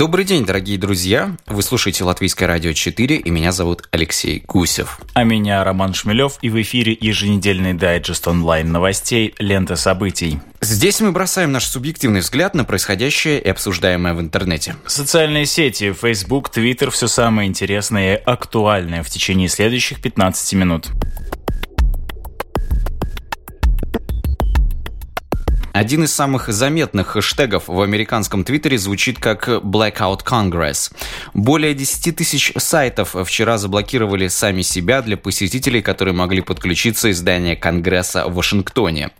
Добрый день, дорогие друзья! Вы слушаете Латвийское радио 4, и меня зовут Алексей Гусев. А меня Роман Шмелев, и в эфире еженедельный дайджест онлайн новостей «Лента событий». Здесь мы бросаем наш субъективный взгляд на происходящее и обсуждаемое в интернете. Социальные сети, Facebook, Twitter – все самое интересное и актуальное в течение следующих 15 минут. Один из самых заметных хэштегов в американском твиттере звучит как Blackout Congress. Более 10 тысяч сайтов вчера заблокировали сами себя для посетителей, которые могли подключиться из здания Конгресса в Вашингтоне.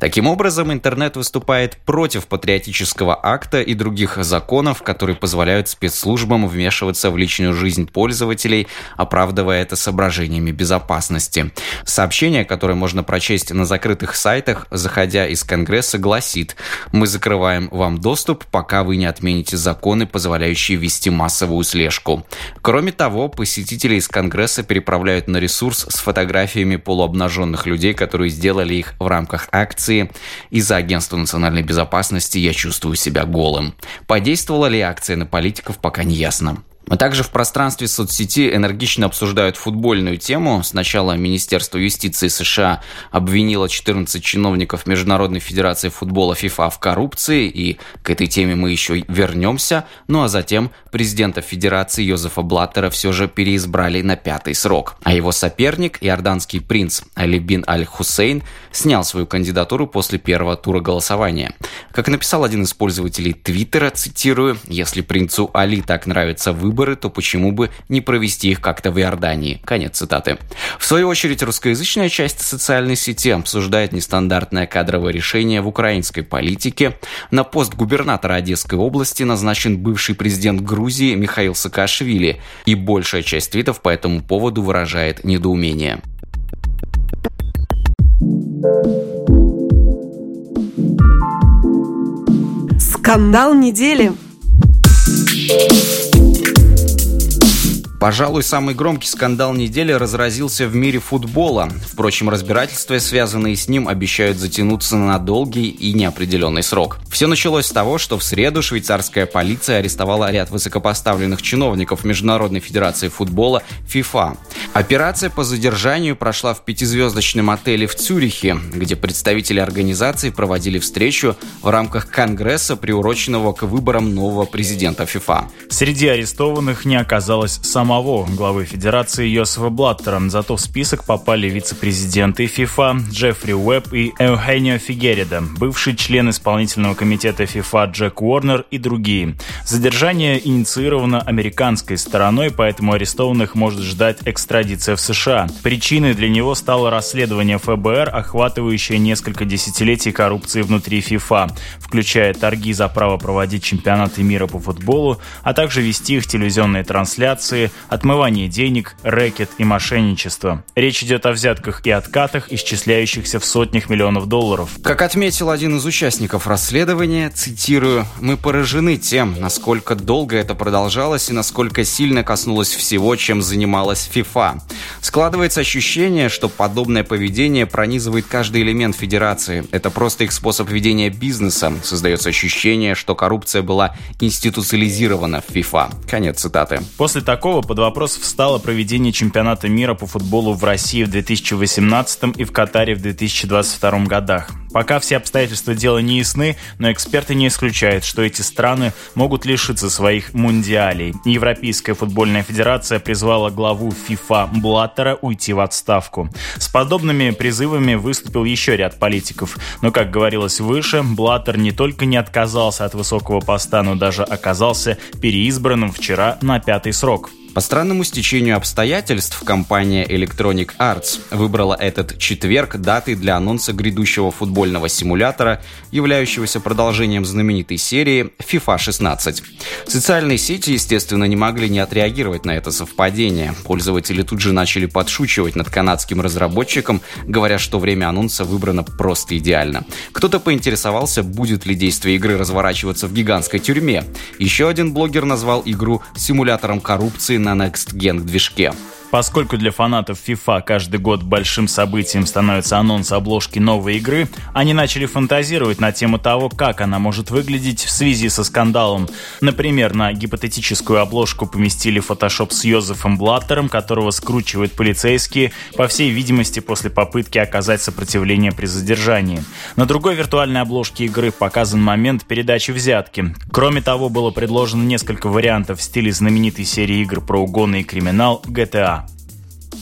Таким образом, интернет выступает против патриотического акта и других законов, которые позволяют спецслужбам вмешиваться в личную жизнь пользователей, оправдывая это соображениями безопасности. Сообщение, которое можно прочесть на закрытых сайтах, заходя из Конгресса, гласит «Мы закрываем вам доступ, пока вы не отмените законы, позволяющие вести массовую слежку». Кроме того, посетители из Конгресса переправляют на ресурс с фотографиями полуобнаженных людей, которые сделали их в рамках акции «Из-за Агентства национальной безопасности я чувствую себя голым». Подействовала ли акция на политиков, пока не ясно. А также в пространстве соцсети энергично обсуждают футбольную тему. Сначала Министерство юстиции США обвинило 14 чиновников Международной Федерации футбола ФИФА в коррупции, и к этой теме мы еще вернемся. Ну а затем президента Федерации Йозефа Блаттера все же переизбрали на пятый срок. А его соперник, иорданский принц Алибин Аль-Хусейн, снял свою кандидатуру после первого тура голосования. Как написал один из пользователей Твиттера, цитирую, «Если принцу Али так нравятся выборы, выборы, то почему бы не провести их как-то в Иордании? Конец цитаты. В свою очередь, русскоязычная часть социальной сети обсуждает нестандартное кадровое решение в украинской политике. На пост губернатора Одесской области назначен бывший президент Грузии Михаил Саакашвили, и большая часть твитов по этому поводу выражает недоумение. Скандал недели. Пожалуй, самый громкий скандал недели разразился в мире футбола. Впрочем, разбирательства, связанные с ним, обещают затянуться на долгий и неопределенный срок. Все началось с того, что в среду швейцарская полиция арестовала ряд высокопоставленных чиновников Международной Федерации футбола ФИФА. Операция по задержанию прошла в пятизвездочном отеле в Цюрихе, где представители организации проводили встречу в рамках Конгресса, приуроченного к выборам нового президента ФИФА. Среди арестованных не оказалось самого самого главы Федерации Йосифа Блаттера. Зато в список попали вице-президенты ФИФА Джеффри Уэбб и Эухенио Фигерида, бывший член исполнительного комитета ФИФА Джек Уорнер и другие. Задержание инициировано американской стороной, поэтому арестованных может ждать экстрадиция в США. Причиной для него стало расследование ФБР, охватывающее несколько десятилетий коррупции внутри ФИФА, включая торги за право проводить чемпионаты мира по футболу, а также вести их телевизионные трансляции, отмывание денег, рэкет и мошенничество. Речь идет о взятках и откатах, исчисляющихся в сотнях миллионов долларов. Как отметил один из участников расследования, цитирую, «Мы поражены тем, насколько долго это продолжалось и насколько сильно коснулось всего, чем занималась ФИФА. Складывается ощущение, что подобное поведение пронизывает каждый элемент Федерации. Это просто их способ ведения бизнеса. Создается ощущение, что коррупция была институциализирована в ФИФА». Конец цитаты. После такого под вопрос встало проведение чемпионата мира по футболу в России в 2018 и в Катаре в 2022 годах. Пока все обстоятельства дела не ясны, но эксперты не исключают, что эти страны могут лишиться своих мундиалей. Европейская футбольная федерация призвала главу FIFA Блаттера уйти в отставку. С подобными призывами выступил еще ряд политиков. Но, как говорилось выше, Блаттер не только не отказался от высокого поста, но даже оказался переизбранным вчера на пятый срок. По странному стечению обстоятельств, компания Electronic Arts выбрала этот четверг датой для анонса грядущего футбольного симулятора, являющегося продолжением знаменитой серии FIFA 16. Социальные сети, естественно, не могли не отреагировать на это совпадение. Пользователи тут же начали подшучивать над канадским разработчиком, говоря, что время анонса выбрано просто идеально. Кто-то поинтересовался, будет ли действие игры разворачиваться в гигантской тюрьме. Еще один блогер назвал игру симулятором коррупции на Next Gen движке. Поскольку для фанатов FIFA каждый год большим событием становится анонс обложки новой игры, они начали фантазировать на тему того, как она может выглядеть в связи со скандалом. Например, на гипотетическую обложку поместили фотошоп с Йозефом Блаттером, которого скручивают полицейские, по всей видимости, после попытки оказать сопротивление при задержании. На другой виртуальной обложке игры показан момент передачи взятки. Кроме того, было предложено несколько вариантов в стиле знаменитой серии игр про угоны и криминал GTA.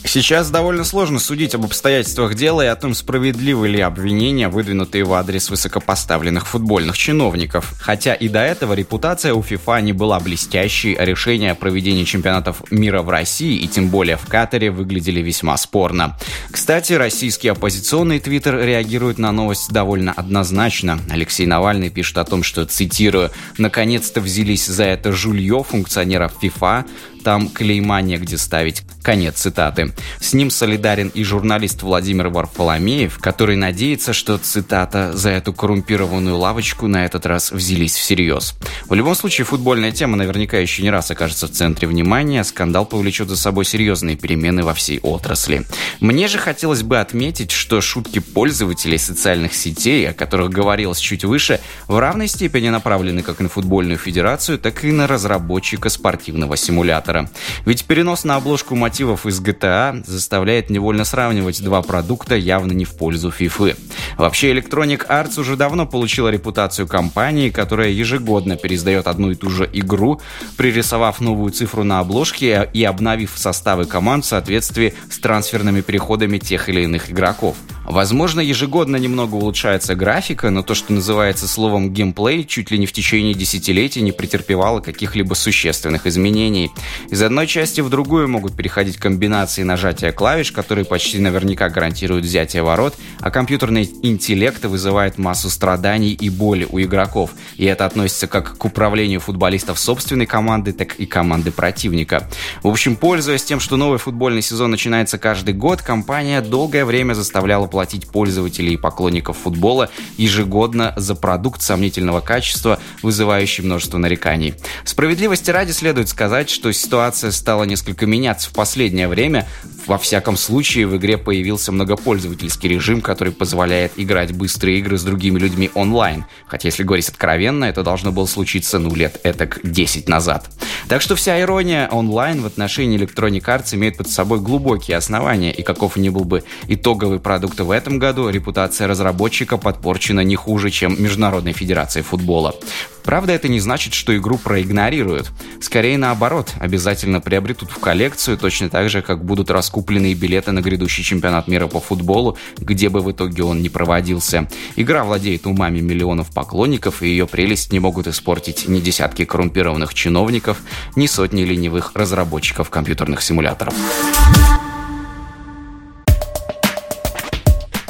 Сейчас довольно сложно судить об обстоятельствах дела и о том, справедливы ли обвинения, выдвинутые в адрес высокопоставленных футбольных чиновников. Хотя и до этого репутация у ФИФА не была блестящей, а решения о проведении чемпионатов мира в России и тем более в Катаре выглядели весьма спорно. Кстати, российский оппозиционный твиттер реагирует на новость довольно однозначно. Алексей Навальный пишет о том, что, цитирую, «наконец-то взялись за это жулье функционеров ФИФА, там клейма негде ставить. Конец цитаты. С ним солидарен и журналист Владимир Варфоломеев, который надеется, что, цитата, «за эту коррумпированную лавочку на этот раз взялись всерьез». В любом случае, футбольная тема наверняка еще не раз окажется в центре внимания, скандал повлечет за собой серьезные перемены во всей отрасли. Мне же хотелось бы отметить, что шутки пользователей социальных сетей, о которых говорилось чуть выше, в равной степени направлены как на футбольную федерацию, так и на разработчика спортивного симулятора симулятора. Ведь перенос на обложку мотивов из GTA заставляет невольно сравнивать два продукта явно не в пользу FIFA. Вообще, Electronic Arts уже давно получила репутацию компании, которая ежегодно пересдает одну и ту же игру, пририсовав новую цифру на обложке и обновив составы команд в соответствии с трансферными переходами тех или иных игроков. Возможно, ежегодно немного улучшается графика, но то, что называется словом геймплей, чуть ли не в течение десятилетий не претерпевало каких-либо существенных изменений. Из одной части в другую могут переходить комбинации нажатия клавиш, которые почти наверняка гарантируют взятие ворот, а компьютерный интеллект вызывает массу страданий и боли у игроков. И это относится как к управлению футболистов собственной команды, так и команды противника. В общем, пользуясь тем, что новый футбольный сезон начинается каждый год, компания долгое время заставляла платить пользователей и поклонников футбола ежегодно за продукт сомнительного качества, вызывающий множество нареканий. Справедливости ради следует сказать, что ситуация стала несколько меняться в последнее время. Во всяком случае, в игре появился многопользовательский режим, который позволяет играть быстрые игры с другими людьми онлайн. Хотя, если говорить откровенно, это должно было случиться, ну, лет этак 10 назад. Так что вся ирония онлайн в отношении Electronic Arts имеет под собой глубокие основания, и каков ни был бы итоговый продукт в этом году, репутация разработчика подпорчена не хуже, чем Международной Федерации футбола. Правда, это не значит, что игру проигнорируют. Скорее наоборот, обязательно приобретут в коллекцию, точно так же, как будут раскупленные билеты на грядущий чемпионат мира по футболу, где бы в итоге он не проводился. Игра владеет умами миллионов поклонников, и ее прелесть не могут испортить ни десятки коррумпированных чиновников, ни сотни ленивых разработчиков компьютерных симуляторов.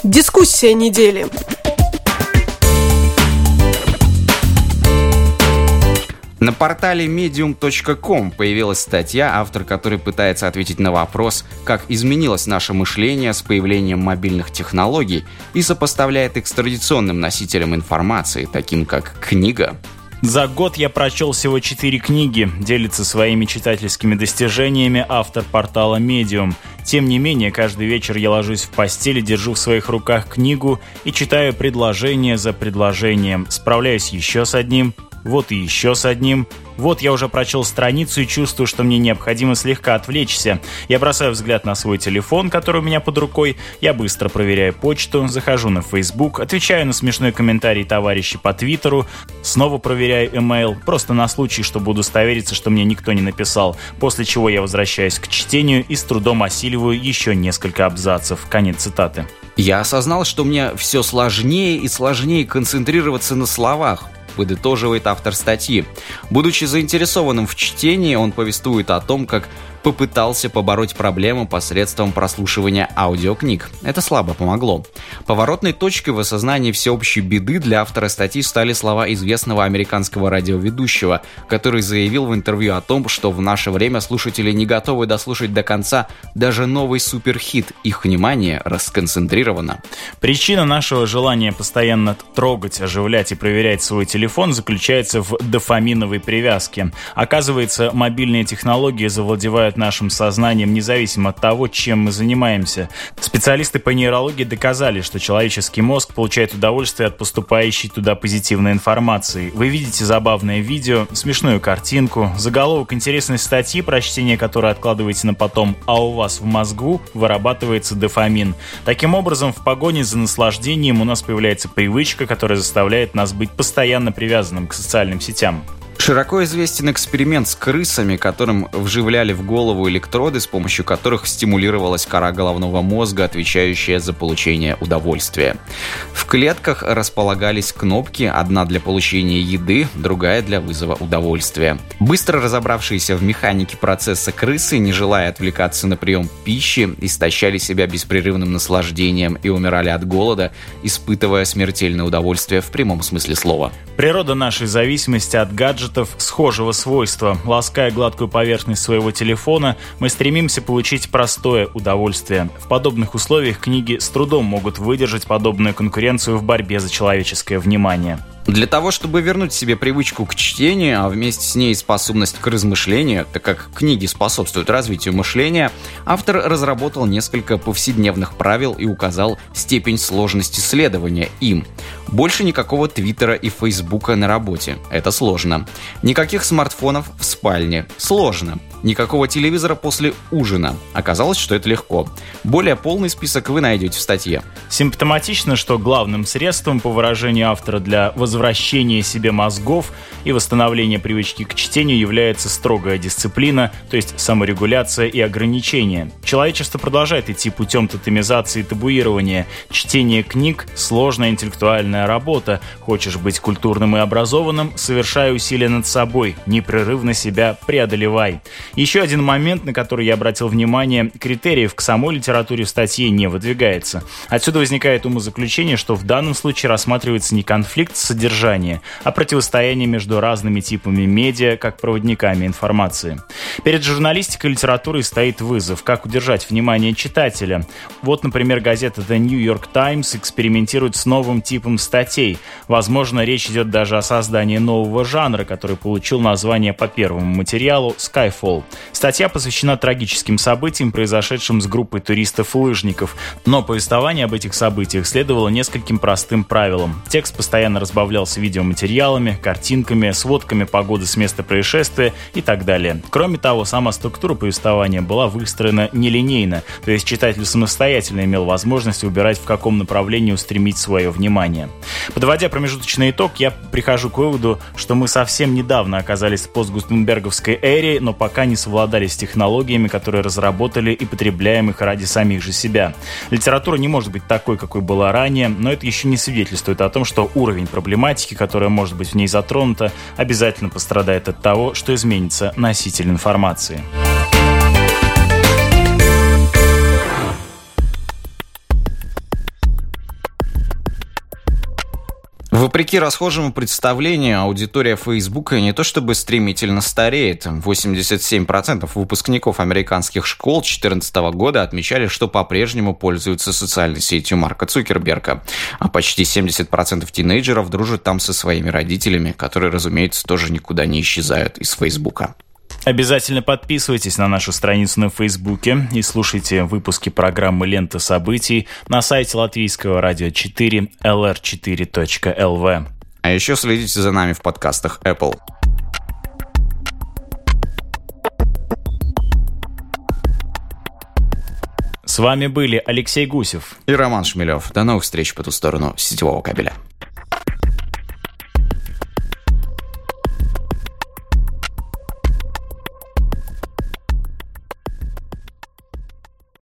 Дискуссия недели. На портале medium.com появилась статья, автор которой пытается ответить на вопрос, как изменилось наше мышление с появлением мобильных технологий и сопоставляет их с традиционным носителем информации, таким как книга. За год я прочел всего четыре книги, делится своими читательскими достижениями автор портала Medium. Тем не менее, каждый вечер я ложусь в постели, держу в своих руках книгу и читаю предложение за предложением. Справляюсь еще с одним, вот и еще с одним. Вот я уже прочел страницу и чувствую, что мне необходимо слегка отвлечься. Я бросаю взгляд на свой телефон, который у меня под рукой. Я быстро проверяю почту, захожу на Facebook, отвечаю на смешной комментарий товарища по Твиттеру, снова проверяю email, просто на случай, чтобы удостовериться, что мне никто не написал, после чего я возвращаюсь к чтению и с трудом осиливаю еще несколько абзацев. Конец цитаты. Я осознал, что мне все сложнее и сложнее концентрироваться на словах. Подытоживает автор статьи. Будучи заинтересованным в чтении, он повествует о том, как попытался побороть проблему посредством прослушивания аудиокниг. Это слабо помогло. Поворотной точкой в осознании всеобщей беды для автора статьи стали слова известного американского радиоведущего, который заявил в интервью о том, что в наше время слушатели не готовы дослушать до конца даже новый суперхит. Их внимание расконцентрировано. Причина нашего желания постоянно трогать, оживлять и проверять свой телефон заключается в дофаминовой привязке. Оказывается, мобильные технологии завладевают управляют нашим сознанием независимо от того, чем мы занимаемся. Специалисты по нейрологии доказали, что человеческий мозг получает удовольствие от поступающей туда позитивной информации. Вы видите забавное видео, смешную картинку, заголовок интересной статьи, прочтение которой откладываете на потом, а у вас в мозгу вырабатывается дофамин. Таким образом, в погоне за наслаждением у нас появляется привычка, которая заставляет нас быть постоянно привязанным к социальным сетям. Широко известен эксперимент с крысами, которым вживляли в голову электроды, с помощью которых стимулировалась кора головного мозга, отвечающая за получение удовольствия. В клетках располагались кнопки, одна для получения еды, другая для вызова удовольствия. Быстро разобравшиеся в механике процесса крысы, не желая отвлекаться на прием пищи, истощали себя беспрерывным наслаждением и умирали от голода, испытывая смертельное удовольствие в прямом смысле слова. Природа нашей зависимости от гаджетов гаджетов схожего свойства. Лаская гладкую поверхность своего телефона, мы стремимся получить простое удовольствие. В подобных условиях книги с трудом могут выдержать подобную конкуренцию в борьбе за человеческое внимание. Для того, чтобы вернуть себе привычку к чтению, а вместе с ней способность к размышлению, так как книги способствуют развитию мышления, автор разработал несколько повседневных правил и указал степень сложности следования им. Больше никакого Твиттера и Фейсбука на работе. Это сложно. Никаких смартфонов в спальне. Сложно. Никакого телевизора после ужина. Оказалось, что это легко. Более полный список вы найдете в статье. Симптоматично, что главным средством, по выражению автора, для возвращения себе мозгов и восстановления привычки к чтению является строгая дисциплина, то есть саморегуляция и ограничения. Человечество продолжает идти путем тотемизации и табуирования. Чтение книг – сложная интеллектуальная работа. Хочешь быть культурным и образованным – совершай усилия над собой, непрерывно себя преодолевай. Еще один момент, на который я обратил внимание, критериев к самой литературе в статье не выдвигается. Отсюда возникает умозаключение, что в данном случае рассматривается не конфликт содержания, а противостояние между разными типами медиа, как проводниками информации. Перед журналистикой и литературой стоит вызов, как удержать внимание читателя. Вот, например, газета The New York Times экспериментирует с новым типом статей. Возможно, речь идет даже о создании нового жанра, который получил название по первому материалу Skyfall. Статья посвящена трагическим событиям, произошедшим с группой туристов-лыжников, но повествование об этих событиях следовало нескольким простым правилам. Текст постоянно разбавлялся видеоматериалами, картинками, сводками погоды с места происшествия и так далее. Кроме того, сама структура повествования была выстроена нелинейно, то есть читатель самостоятельно имел возможность выбирать, в каком направлении устремить свое внимание. Подводя промежуточный итог, я прихожу к выводу, что мы совсем недавно оказались в постгутенберговской эре, но пока не совладали с технологиями, которые разработали и потребляем их ради самих же себя. Литература не может быть такой, какой была ранее, но это еще не свидетельствует о том, что уровень проблематики, которая может быть в ней затронута, обязательно пострадает от того, что изменится носитель информации. Вопреки расхожему представлению, аудитория Фейсбука не то чтобы стремительно стареет. 87% выпускников американских школ 2014 года отмечали, что по-прежнему пользуются социальной сетью Марка Цукерберга. А почти 70% тинейджеров дружат там со своими родителями, которые, разумеется, тоже никуда не исчезают из Фейсбука. Обязательно подписывайтесь на нашу страницу на Фейсбуке и слушайте выпуски программы «Лента событий» на сайте латвийского радио 4 lr4.lv. А еще следите за нами в подкастах Apple. С вами были Алексей Гусев и Роман Шмелев. До новых встреч по ту сторону сетевого кабеля.